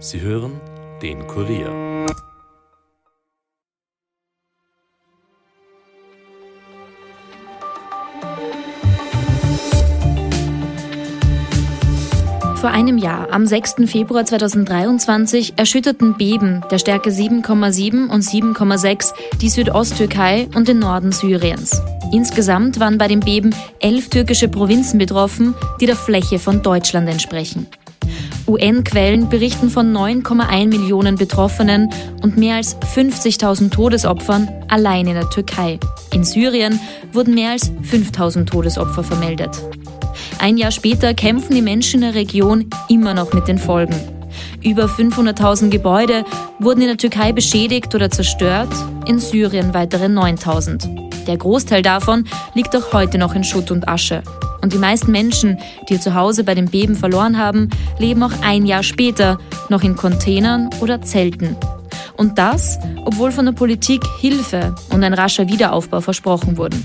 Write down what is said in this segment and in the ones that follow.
Sie hören den Kurier. Vor einem Jahr, am 6. Februar 2023, erschütterten Beben der Stärke 7,7 und 7,6 die Südosttürkei und den Norden Syriens. Insgesamt waren bei dem Beben elf türkische Provinzen betroffen, die der Fläche von Deutschland entsprechen. UN-Quellen berichten von 9,1 Millionen Betroffenen und mehr als 50.000 Todesopfern allein in der Türkei. In Syrien wurden mehr als 5.000 Todesopfer vermeldet. Ein Jahr später kämpfen die Menschen in der Region immer noch mit den Folgen. Über 500.000 Gebäude wurden in der Türkei beschädigt oder zerstört, in Syrien weitere 9.000. Der Großteil davon liegt auch heute noch in Schutt und Asche. Und die meisten Menschen, die ihr Zuhause bei dem Beben verloren haben, leben auch ein Jahr später noch in Containern oder Zelten. Und das, obwohl von der Politik Hilfe und ein rascher Wiederaufbau versprochen wurden.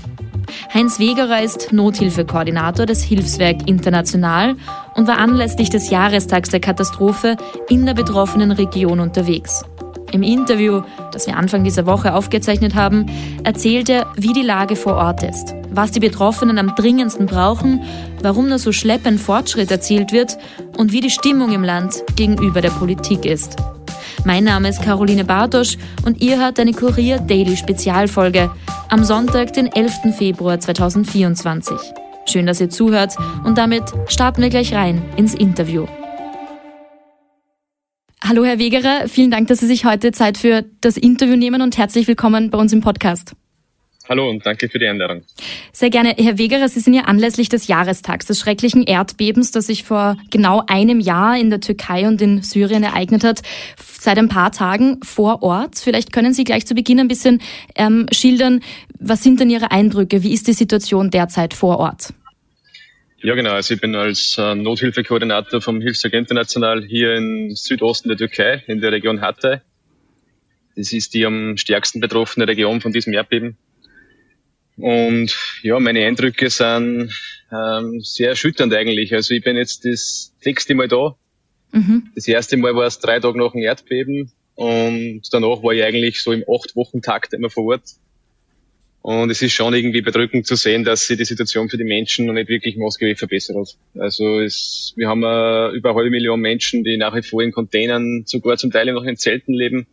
Heinz Wegerer ist Nothilfekoordinator des Hilfswerk International und war anlässlich des Jahrestags der Katastrophe in der betroffenen Region unterwegs. Im Interview, das wir Anfang dieser Woche aufgezeichnet haben, erzählt er, wie die Lage vor Ort ist, was die Betroffenen am dringendsten brauchen, warum nur so schleppend Fortschritt erzielt wird und wie die Stimmung im Land gegenüber der Politik ist. Mein Name ist Caroline Bartosch und ihr hört eine Kurier Daily Spezialfolge am Sonntag, den 11. Februar 2024. Schön, dass ihr zuhört und damit starten wir gleich rein ins Interview. Hallo Herr Wegerer, vielen Dank, dass Sie sich heute Zeit für das Interview nehmen und herzlich willkommen bei uns im Podcast. Hallo und danke für die Einladung. Sehr gerne. Herr Wegerer, Sie sind ja anlässlich des Jahrestags des schrecklichen Erdbebens, das sich vor genau einem Jahr in der Türkei und in Syrien ereignet hat, seit ein paar Tagen vor Ort. Vielleicht können Sie gleich zu Beginn ein bisschen ähm, schildern, was sind denn Ihre Eindrücke? Wie ist die Situation derzeit vor Ort? Ja, genau. Also ich bin als äh, Nothilfekoordinator vom Hilfswerk International hier im Südosten der Türkei, in der Region Hatay. Das ist die am stärksten betroffene Region von diesem Erdbeben. Und ja, meine Eindrücke sind ähm, sehr erschütternd eigentlich. Also ich bin jetzt das sechste Mal da. Mhm. Das erste Mal war es drei Tage nach dem Erdbeben und danach war ich eigentlich so im acht Wochen Takt immer vor Ort. Und es ist schon irgendwie bedrückend zu sehen, dass sich die Situation für die Menschen noch nicht wirklich maßgeblich verbessert hat. Also es, wir haben äh, über eine halbe Million Menschen, die nach wie vor in Containern, sogar zum Teil noch in Zelten leben.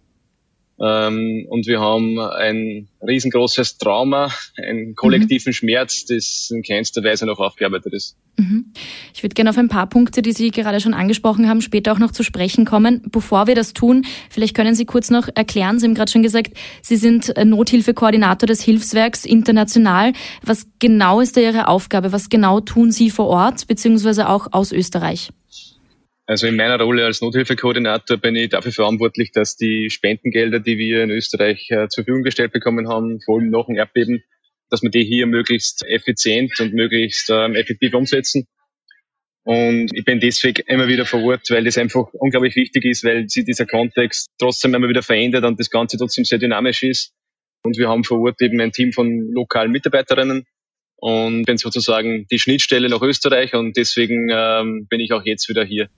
Ähm, und wir haben ein riesengroßes Trauma, einen kollektiven mhm. Schmerz, das in keinster Weise noch aufgearbeitet ist. Mhm. Ich würde gerne auf ein paar Punkte, die Sie gerade schon angesprochen haben, später auch noch zu sprechen kommen. Bevor wir das tun, vielleicht können Sie kurz noch erklären, Sie haben gerade schon gesagt, Sie sind Nothilfekoordinator des Hilfswerks international. Was genau ist da Ihre Aufgabe? Was genau tun Sie vor Ort, beziehungsweise auch aus Österreich? Also in meiner Rolle als Nothilfekoordinator bin ich dafür verantwortlich, dass die Spendengelder, die wir in Österreich äh, zur Verfügung gestellt bekommen haben, vor allem nach dem Erdbeben, dass wir die hier möglichst effizient und möglichst ähm, effektiv umsetzen. Und ich bin deswegen immer wieder vor Ort, weil das einfach unglaublich wichtig ist, weil sich dieser Kontext trotzdem immer wieder verändert und das Ganze trotzdem sehr dynamisch ist. Und wir haben vor Ort eben ein Team von lokalen Mitarbeiterinnen und bin sozusagen die Schnittstelle nach Österreich und deswegen ähm, bin ich auch jetzt wieder hier.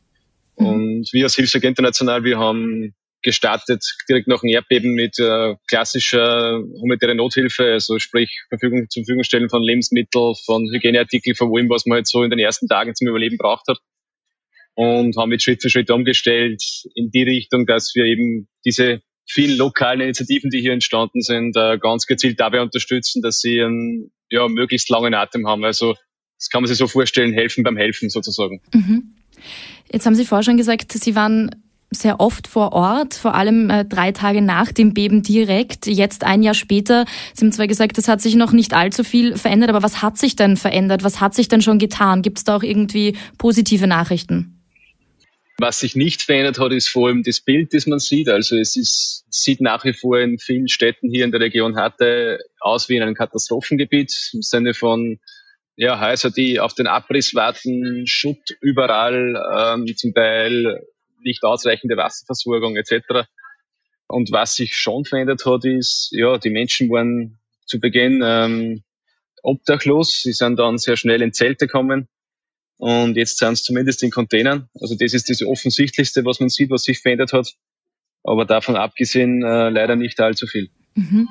Mhm. Und wir als Hilfswerk International, wir haben gestartet direkt nach dem Erdbeben mit äh, klassischer humanitärer Nothilfe, also sprich Verfügung, zur Verfügung stellen von Lebensmitteln, von Hygieneartikeln, von allem, was man halt so in den ersten Tagen zum Überleben braucht hat. Und haben jetzt Schritt für Schritt umgestellt in die Richtung, dass wir eben diese vielen lokalen Initiativen, die hier entstanden sind, äh, ganz gezielt dabei unterstützen, dass sie einen ja, möglichst langen Atem haben. Also das kann man sich so vorstellen, helfen beim Helfen sozusagen. Mhm. Jetzt haben Sie vorher schon gesagt, Sie waren sehr oft vor Ort, vor allem äh, drei Tage nach dem Beben direkt. Jetzt ein Jahr später. Sie haben zwar gesagt, es hat sich noch nicht allzu viel verändert, aber was hat sich denn verändert? Was hat sich denn schon getan? Gibt es da auch irgendwie positive Nachrichten? Was sich nicht verändert hat, ist vor allem das Bild, das man sieht. Also es ist, sieht nach wie vor in vielen Städten hier in der Region Hatte aus wie in einem Katastrophengebiet im Sinne von ja, Häuser, die auf den Abriss warten, Schutt überall, ähm, zum Teil nicht ausreichende Wasserversorgung etc. Und was sich schon verändert hat, ist, ja, die Menschen waren zu Beginn ähm, obdachlos, sie sind dann sehr schnell in Zelte gekommen Und jetzt sind es zumindest in Containern. Also das ist das Offensichtlichste, was man sieht, was sich verändert hat. Aber davon abgesehen äh, leider nicht allzu viel. Mhm.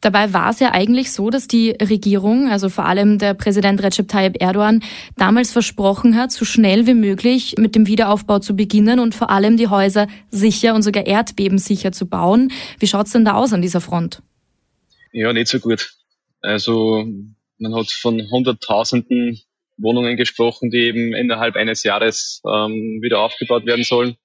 Dabei war es ja eigentlich so, dass die Regierung, also vor allem der Präsident Recep Tayyip Erdogan, damals versprochen hat, so schnell wie möglich mit dem Wiederaufbau zu beginnen und vor allem die Häuser sicher und sogar erdbebensicher zu bauen. Wie schaut's denn da aus an dieser Front? Ja, nicht so gut. Also man hat von Hunderttausenden Wohnungen gesprochen, die eben innerhalb eines Jahres ähm, wieder aufgebaut werden sollen.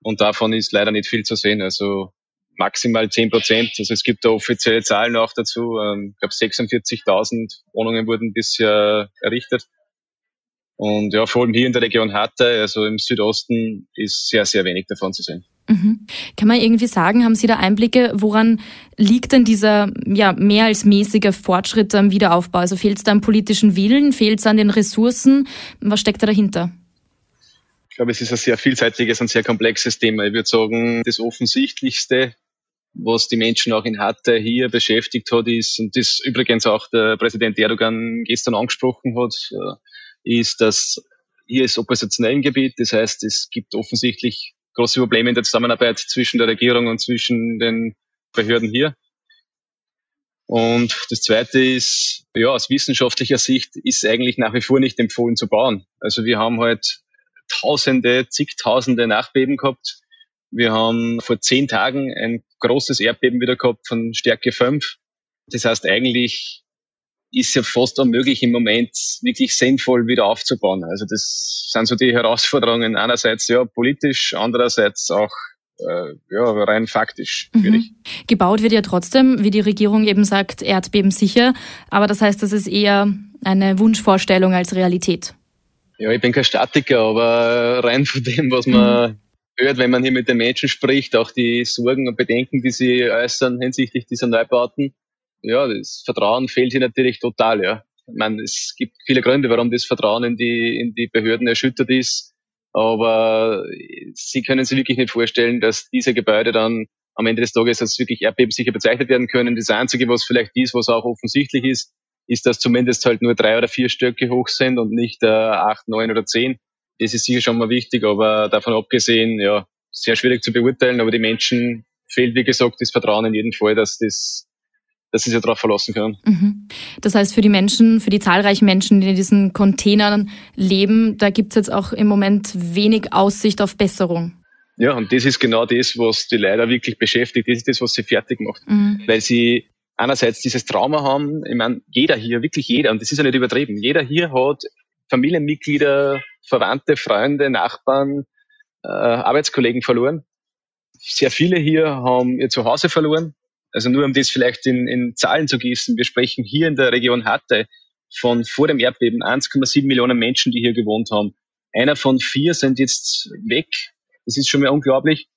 Und davon ist leider nicht viel zu sehen. Also maximal 10 Prozent. Also es gibt da offizielle Zahlen auch dazu. Ähm, ich glaube 46.000 Wohnungen wurden bisher errichtet. Und ja, vor allem hier in der Region Hatte, also im Südosten, ist sehr, sehr wenig davon zu sehen. Mhm. Kann man irgendwie sagen, haben Sie da Einblicke, woran liegt denn dieser ja, mehr als mäßige Fortschritt am Wiederaufbau? Also fehlt es da am politischen Willen, fehlt es an den Ressourcen? Was steckt da dahinter? Ich glaube, es ist ein sehr vielseitiges und sehr komplexes Thema. Ich würde sagen, das Offensichtlichste was die Menschen auch in Hatte hier beschäftigt hat, ist, und das übrigens auch der Präsident Erdogan gestern angesprochen hat, äh, ist, dass hier ist oppositionellen Gebiet. Das heißt, es gibt offensichtlich große Probleme in der Zusammenarbeit zwischen der Regierung und zwischen den Behörden hier. Und das Zweite ist, ja, aus wissenschaftlicher Sicht ist eigentlich nach wie vor nicht empfohlen zu bauen. Also wir haben halt Tausende, zigtausende Nachbeben gehabt wir haben vor zehn Tagen ein großes Erdbeben wieder gehabt von Stärke 5. Das heißt, eigentlich ist ja fast unmöglich im Moment wirklich sinnvoll wieder aufzubauen. Also das sind so die Herausforderungen einerseits ja politisch, andererseits auch äh, ja, rein faktisch. Mhm. Gebaut wird ja trotzdem, wie die Regierung eben sagt, Erdbeben sicher. Aber das heißt, das ist eher eine Wunschvorstellung als Realität. Ja, ich bin kein Statiker, aber rein von dem, was man mhm hört, wenn man hier mit den Menschen spricht, auch die Sorgen und Bedenken, die sie äußern hinsichtlich dieser Neubauten. Ja, das Vertrauen fehlt hier natürlich total, ja. Ich meine, es gibt viele Gründe, warum das Vertrauen in die, in die Behörden erschüttert ist. Aber sie können sich wirklich nicht vorstellen, dass diese Gebäude dann am Ende des Tages als wirklich erdbebensicher bezeichnet werden können. Das Einzige, was vielleicht ist, was auch offensichtlich ist, ist, dass zumindest halt nur drei oder vier Stöcke hoch sind und nicht äh, acht, neun oder zehn das ist sicher schon mal wichtig, aber davon abgesehen, ja, sehr schwierig zu beurteilen, aber die Menschen fehlt, wie gesagt, das Vertrauen in jedem Fall, dass das dass sie sich darauf verlassen können. Mhm. Das heißt, für die Menschen, für die zahlreichen Menschen, die in diesen Containern leben, da gibt es jetzt auch im Moment wenig Aussicht auf Besserung. Ja, und das ist genau das, was die leider wirklich beschäftigt. Das ist das, was sie fertig macht. Mhm. Weil sie einerseits dieses Trauma haben, ich meine, jeder hier, wirklich jeder, und das ist ja nicht übertrieben, jeder hier hat Familienmitglieder, Verwandte, Freunde, Nachbarn, äh, Arbeitskollegen verloren. Sehr viele hier haben ihr Zuhause verloren. Also nur um das vielleicht in, in Zahlen zu gießen. Wir sprechen hier in der Region Hatte von vor dem Erdbeben 1,7 Millionen Menschen, die hier gewohnt haben. Einer von vier sind jetzt weg. Das ist schon mal unglaublich.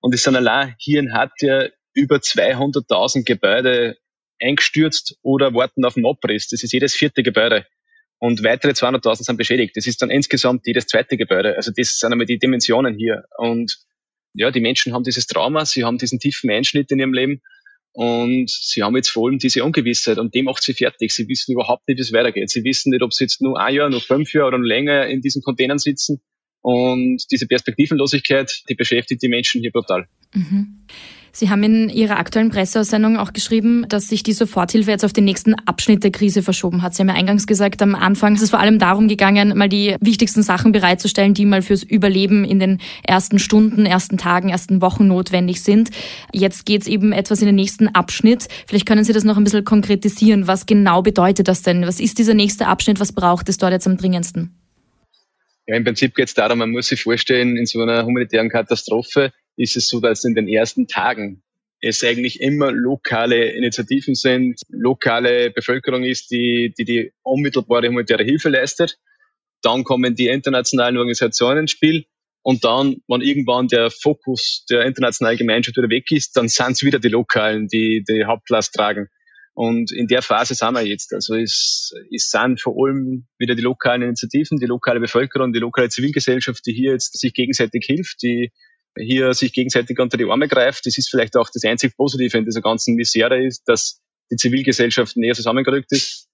Und es sind allein hier in Hatte über 200.000 Gebäude eingestürzt oder warten auf den Abriss. Das ist jedes vierte Gebäude und weitere 200.000 sind beschädigt. Das ist dann insgesamt jedes zweite Gebäude. Also das sind einmal die Dimensionen hier. Und ja, die Menschen haben dieses Trauma, sie haben diesen tiefen Einschnitt in ihrem Leben und sie haben jetzt vor allem diese Ungewissheit und die macht sie fertig. Sie wissen überhaupt nicht, wie es weitergeht. Sie wissen nicht, ob sie jetzt nur ein Jahr, nur fünf Jahre oder länger in diesen Containern sitzen. Und diese Perspektivenlosigkeit, die beschäftigt die Menschen hier brutal. Mhm. Sie haben in Ihrer aktuellen Presseaussendung auch geschrieben, dass sich die Soforthilfe jetzt auf den nächsten Abschnitt der Krise verschoben hat. Sie haben ja eingangs gesagt, am Anfang ist es vor allem darum gegangen, mal die wichtigsten Sachen bereitzustellen, die mal fürs Überleben in den ersten Stunden, ersten Tagen, ersten Wochen notwendig sind. Jetzt geht es eben etwas in den nächsten Abschnitt. Vielleicht können Sie das noch ein bisschen konkretisieren. Was genau bedeutet das denn? Was ist dieser nächste Abschnitt? Was braucht es dort jetzt am dringendsten? Ja, im Prinzip geht es darum, man muss sich vorstellen, in so einer humanitären Katastrophe ist es so, dass in den ersten Tagen es eigentlich immer lokale Initiativen sind, lokale Bevölkerung ist, die die, die unmittelbare humanitäre Hilfe leistet. Dann kommen die internationalen Organisationen ins Spiel. Und dann, wenn irgendwann der Fokus der internationalen Gemeinschaft wieder weg ist, dann sind es wieder die Lokalen, die die Hauptlast tragen. Und in der Phase sind wir jetzt. Also es, es sind vor allem wieder die lokalen Initiativen, die lokale Bevölkerung, die lokale Zivilgesellschaft, die hier jetzt sich gegenseitig hilft, die hier sich gegenseitig unter die Arme greift. Das ist vielleicht auch das einzig Positive in dieser ganzen Misere ist, dass die Zivilgesellschaft näher zusammengerückt ist.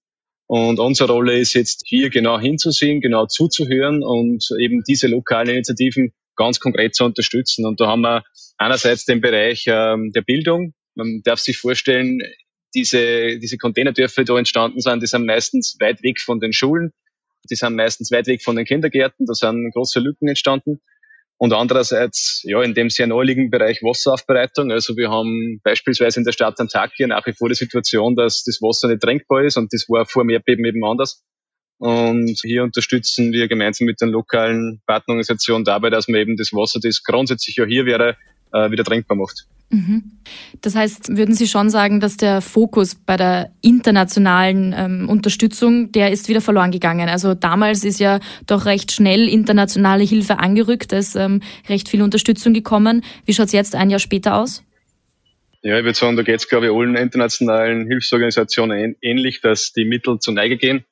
Und unsere Rolle ist jetzt hier genau hinzusehen, genau zuzuhören und eben diese lokalen Initiativen ganz konkret zu unterstützen. Und da haben wir einerseits den Bereich ähm, der Bildung. Man darf sich vorstellen, diese, diese Containerdörfer, die da entstanden sind, die sind meistens weit weg von den Schulen. Die sind meistens weit weg von den Kindergärten. Da sind große Lücken entstanden. Und andererseits, ja, in dem sehr naheliegenden Bereich Wasseraufbereitung. Also wir haben beispielsweise in der Stadt Antakya nach wie vor die Situation, dass das Wasser nicht trinkbar ist und das war vor dem Erdbeben eben anders. Und hier unterstützen wir gemeinsam mit den lokalen Partnerorganisationen dabei, dass man eben das Wasser, das grundsätzlich ja hier wäre, äh, wieder trinkbar macht. Mhm. Das heißt, würden Sie schon sagen, dass der Fokus bei der internationalen ähm, Unterstützung, der ist wieder verloren gegangen? Also damals ist ja doch recht schnell internationale Hilfe angerückt, da ist ähm, recht viel Unterstützung gekommen. Wie schaut es jetzt ein Jahr später aus? Ja, ich würde sagen, da geht es, glaube ich, allen internationalen Hilfsorganisationen ähnlich, dass die Mittel zur Neige gehen.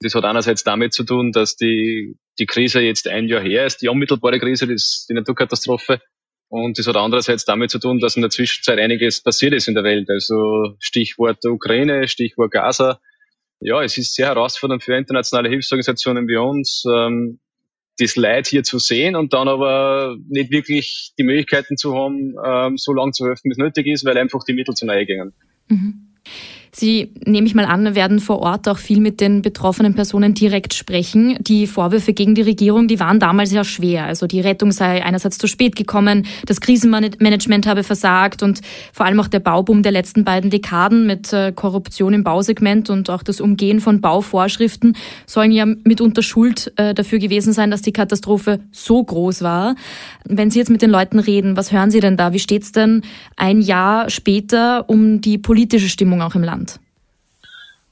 Das hat einerseits damit zu tun, dass die, die Krise jetzt ein Jahr her ist, die unmittelbare Krise, das, die Naturkatastrophe. Und das hat andererseits damit zu tun, dass in der Zwischenzeit einiges passiert ist in der Welt. Also Stichwort Ukraine, Stichwort Gaza. Ja, es ist sehr herausfordernd für internationale Hilfsorganisationen wie uns, ähm, das Leid hier zu sehen und dann aber nicht wirklich die Möglichkeiten zu haben, ähm, so lange zu helfen, wie es nötig ist, weil einfach die Mittel zu nahe gingen. Mhm. Sie, nehme ich mal an, werden vor Ort auch viel mit den betroffenen Personen direkt sprechen. Die Vorwürfe gegen die Regierung, die waren damals ja schwer. Also die Rettung sei einerseits zu spät gekommen, das Krisenmanagement habe versagt und vor allem auch der Bauboom der letzten beiden Dekaden mit äh, Korruption im Bausegment und auch das Umgehen von Bauvorschriften sollen ja mitunter Schuld äh, dafür gewesen sein, dass die Katastrophe so groß war. Wenn Sie jetzt mit den Leuten reden, was hören Sie denn da? Wie steht es denn ein Jahr später um die politische Stimmung auch im Land?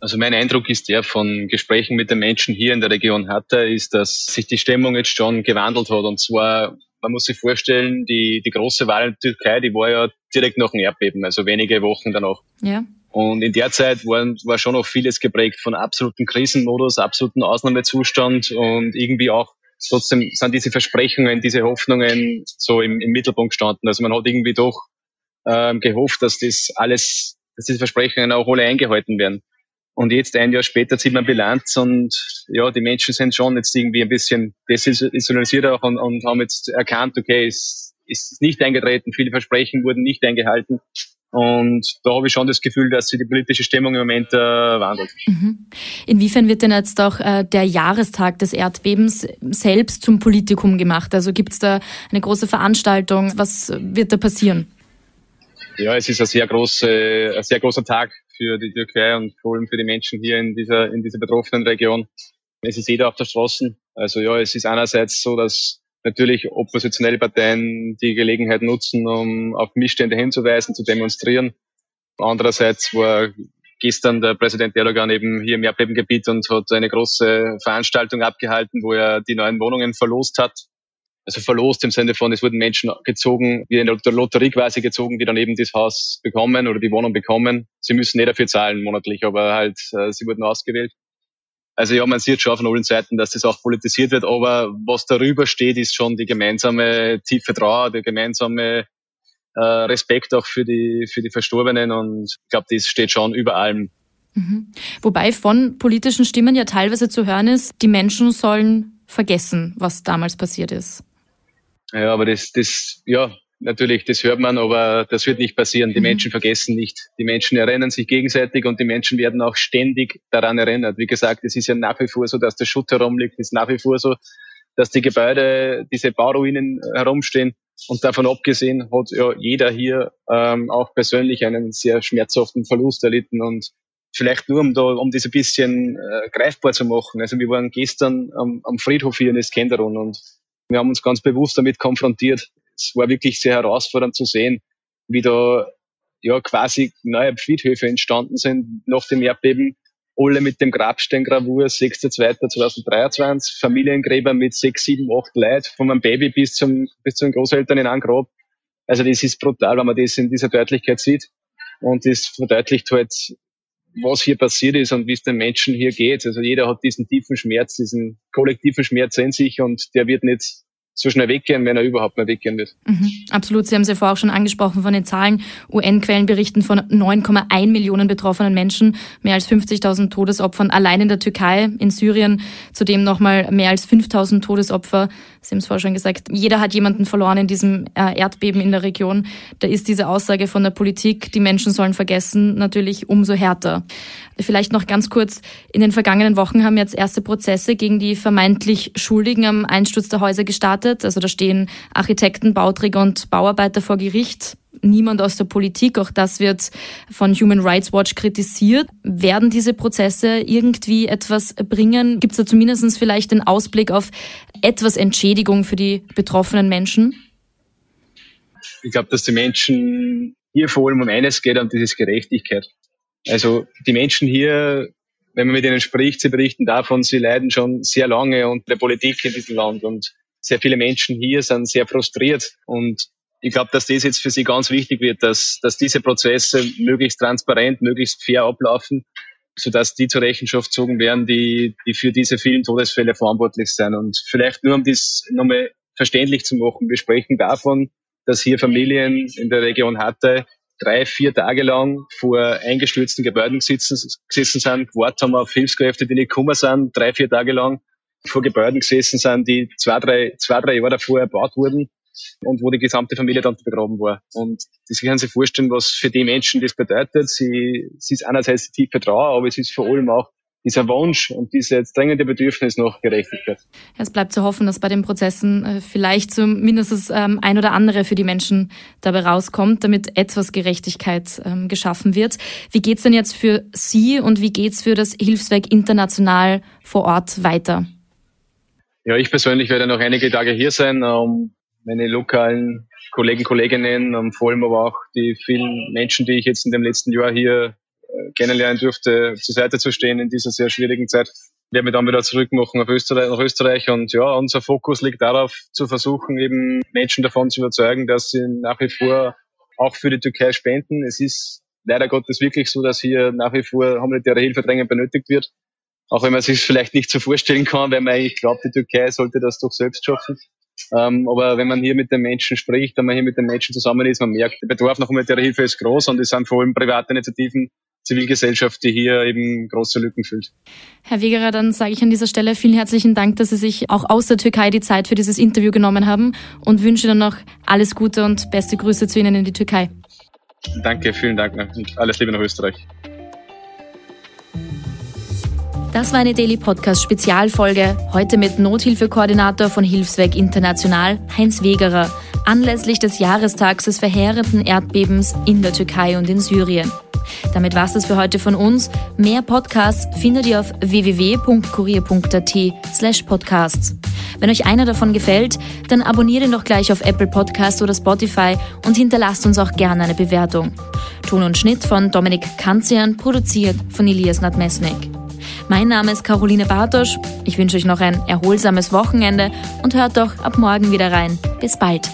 Also mein Eindruck ist der von Gesprächen mit den Menschen hier in der Region Hatta, ist, dass sich die Stimmung jetzt schon gewandelt hat. Und zwar, man muss sich vorstellen, die, die große Wahl in der Türkei, die war ja direkt nach dem Erdbeben, also wenige Wochen danach. Ja. Und in der Zeit war, war schon noch vieles geprägt von absoluten Krisenmodus, absoluten Ausnahmezustand und irgendwie auch trotzdem sind diese Versprechungen, diese Hoffnungen so im, im Mittelpunkt gestanden. Also man hat irgendwie doch ähm, gehofft, dass das alles, dass diese Versprechungen auch alle eingehalten werden. Und jetzt ein Jahr später zieht man Bilanz und ja, die Menschen sind schon jetzt irgendwie ein bisschen desillusioniert auch und, und haben jetzt erkannt, okay, es ist nicht eingetreten, viele Versprechen wurden nicht eingehalten. Und da habe ich schon das Gefühl, dass sich die politische Stimmung im Moment äh, wandelt. Mhm. Inwiefern wird denn jetzt auch äh, der Jahrestag des Erdbebens selbst zum Politikum gemacht? Also gibt es da eine große Veranstaltung? Was wird da passieren? Ja, es ist ein sehr, große, ein sehr großer Tag für die Türkei und vor allem für die Menschen hier in dieser, in dieser betroffenen Region. Es ist jeder auf der Straße. Also ja, es ist einerseits so, dass natürlich oppositionelle Parteien die Gelegenheit nutzen, um auf Missstände hinzuweisen, zu demonstrieren. Andererseits war gestern der Präsident Erdogan eben hier im Erdbebengebiet und hat eine große Veranstaltung abgehalten, wo er die neuen Wohnungen verlost hat also verlost im Sinne von, es wurden Menschen gezogen, wie in der Lotterie quasi gezogen, die dann eben das Haus bekommen oder die Wohnung bekommen. Sie müssen nicht dafür zahlen monatlich, aber halt, äh, sie wurden ausgewählt. Also ja, man sieht schon von allen Seiten, dass das auch politisiert wird, aber was darüber steht, ist schon die gemeinsame tiefe Trauer, der gemeinsame äh, Respekt auch für die, für die Verstorbenen und ich glaube, das steht schon über allem. Mhm. Wobei von politischen Stimmen ja teilweise zu hören ist, die Menschen sollen vergessen, was damals passiert ist. Ja, aber das, das, ja, natürlich, das hört man, aber das wird nicht passieren. Die mhm. Menschen vergessen nicht. Die Menschen erinnern sich gegenseitig und die Menschen werden auch ständig daran erinnert. Wie gesagt, es ist ja nach wie vor so, dass der Schutt herumliegt. Es ist nach wie vor so, dass die Gebäude, diese Bauruinen herumstehen. Und davon abgesehen hat ja jeder hier ähm, auch persönlich einen sehr schmerzhaften Verlust erlitten. Und vielleicht nur, um da, um das ein bisschen äh, greifbar zu machen. Also wir waren gestern am, am Friedhof hier in Eskenderun und wir haben uns ganz bewusst damit konfrontiert. Es war wirklich sehr herausfordernd zu sehen, wie da ja quasi neue Friedhöfe entstanden sind nach dem Erdbeben. Alle mit dem Grabsteingravur 6.2.2023, Familiengräber mit sechs, sieben, acht Leuten, von einem Baby bis zum, bis zu den Großeltern in einem Grab. Also das ist brutal, wenn man das in dieser Deutlichkeit sieht. Und das verdeutlicht halt, was hier passiert ist und wie es den Menschen hier geht. Also jeder hat diesen tiefen Schmerz, diesen kollektiven Schmerz in sich und der wird nicht so schnell weggehen, wenn er überhaupt mal weggehen wird. Mhm, absolut. Sie haben es ja vorher auch schon angesprochen von den Zahlen. UN-Quellen berichten von 9,1 Millionen betroffenen Menschen, mehr als 50.000 Todesopfern allein in der Türkei, in Syrien, zudem nochmal mehr als 5.000 Todesopfer. Sie haben es vorher schon gesagt, jeder hat jemanden verloren in diesem äh, Erdbeben in der Region. Da ist diese Aussage von der Politik, die Menschen sollen vergessen, natürlich umso härter. Vielleicht noch ganz kurz, in den vergangenen Wochen haben jetzt erste Prozesse gegen die vermeintlich Schuldigen am Einsturz der Häuser gestartet. Also da stehen Architekten, Bauträger und Bauarbeiter vor Gericht. Niemand aus der Politik, auch das wird von Human Rights Watch kritisiert. Werden diese Prozesse irgendwie etwas bringen? Gibt es da zumindest vielleicht den Ausblick auf etwas Entschädigung für die betroffenen Menschen? Ich glaube, dass die Menschen hier vor allem um eines geht, um diese Gerechtigkeit. Also die Menschen hier, wenn man mit ihnen spricht, sie berichten davon, sie leiden schon sehr lange unter der Politik in diesem Land und sehr viele Menschen hier sind sehr frustriert und ich glaube, dass das jetzt für sie ganz wichtig wird, dass, dass diese Prozesse möglichst transparent, möglichst fair ablaufen, sodass die zur Rechenschaft gezogen werden, die, die für diese vielen Todesfälle verantwortlich sind. Und vielleicht nur um das nochmal verständlich zu machen, wir sprechen davon, dass hier Familien in der Region Hatay drei, vier Tage lang vor eingestürzten Gebäuden gesessen, gesessen sind, gewartet haben auf Hilfskräfte, die nicht gekommen sind, drei, vier Tage lang vor Gebäuden gesessen sind, die zwei, drei, zwei, drei Jahre davor erbaut wurden und wo die gesamte Familie dann begraben war. Und das können Sie vorstellen, was für die Menschen das bedeutet. Sie, sie ist einerseits die tiefe Trauer, aber es ist vor allem auch dieser Wunsch und dieses drängende Bedürfnis nach Gerechtigkeit. Es bleibt zu hoffen, dass bei den Prozessen äh, vielleicht zumindest ähm, ein oder andere für die Menschen dabei rauskommt, damit etwas Gerechtigkeit ähm, geschaffen wird. Wie geht's denn jetzt für Sie und wie geht's für das Hilfswerk international vor Ort weiter? Ja, ich persönlich werde noch einige Tage hier sein, um meine lokalen Kollegen, Kolleginnen, um vor allem aber auch die vielen Menschen, die ich jetzt in dem letzten Jahr hier äh, kennenlernen durfte, zur Seite zu stehen in dieser sehr schwierigen Zeit. Ich werde mich dann wieder zurückmachen auf Österreich, nach Österreich und ja, unser Fokus liegt darauf, zu versuchen, eben Menschen davon zu überzeugen, dass sie nach wie vor auch für die Türkei spenden. Es ist leider Gottes wirklich so, dass hier nach wie vor humanitäre Hilfe dringend benötigt wird. Auch wenn man sich es vielleicht nicht so vorstellen kann, weil man eigentlich glaubt, die Türkei sollte das doch selbst schaffen. Ähm, aber wenn man hier mit den Menschen spricht, wenn man hier mit den Menschen zusammen ist, man merkt, der Bedarf nach humanitärer Hilfe ist groß und es sind vor allem private Initiativen, Zivilgesellschaft, die hier eben große Lücken füllt. Herr Wegerer, dann sage ich an dieser Stelle vielen herzlichen Dank, dass Sie sich auch aus der Türkei die Zeit für dieses Interview genommen haben und wünsche dann noch alles Gute und beste Grüße zu Ihnen in die Türkei. Danke, vielen Dank und alles Liebe nach Österreich. Das war eine Daily Podcast Spezialfolge. Heute mit Nothilfekoordinator von Hilfswerk International, Heinz Wegerer, anlässlich des Jahrestags des verheerenden Erdbebens in der Türkei und in Syrien. Damit war es für heute von uns. Mehr Podcasts findet ihr auf www.kurier.at slash podcasts. Wenn euch einer davon gefällt, dann abonniert ihn doch gleich auf Apple Podcast oder Spotify und hinterlasst uns auch gerne eine Bewertung. Ton und Schnitt von Dominik Kanzian, produziert von Elias Nadmesnik. Mein Name ist Caroline Bartosch. Ich wünsche euch noch ein erholsames Wochenende und hört doch ab morgen wieder rein. Bis bald.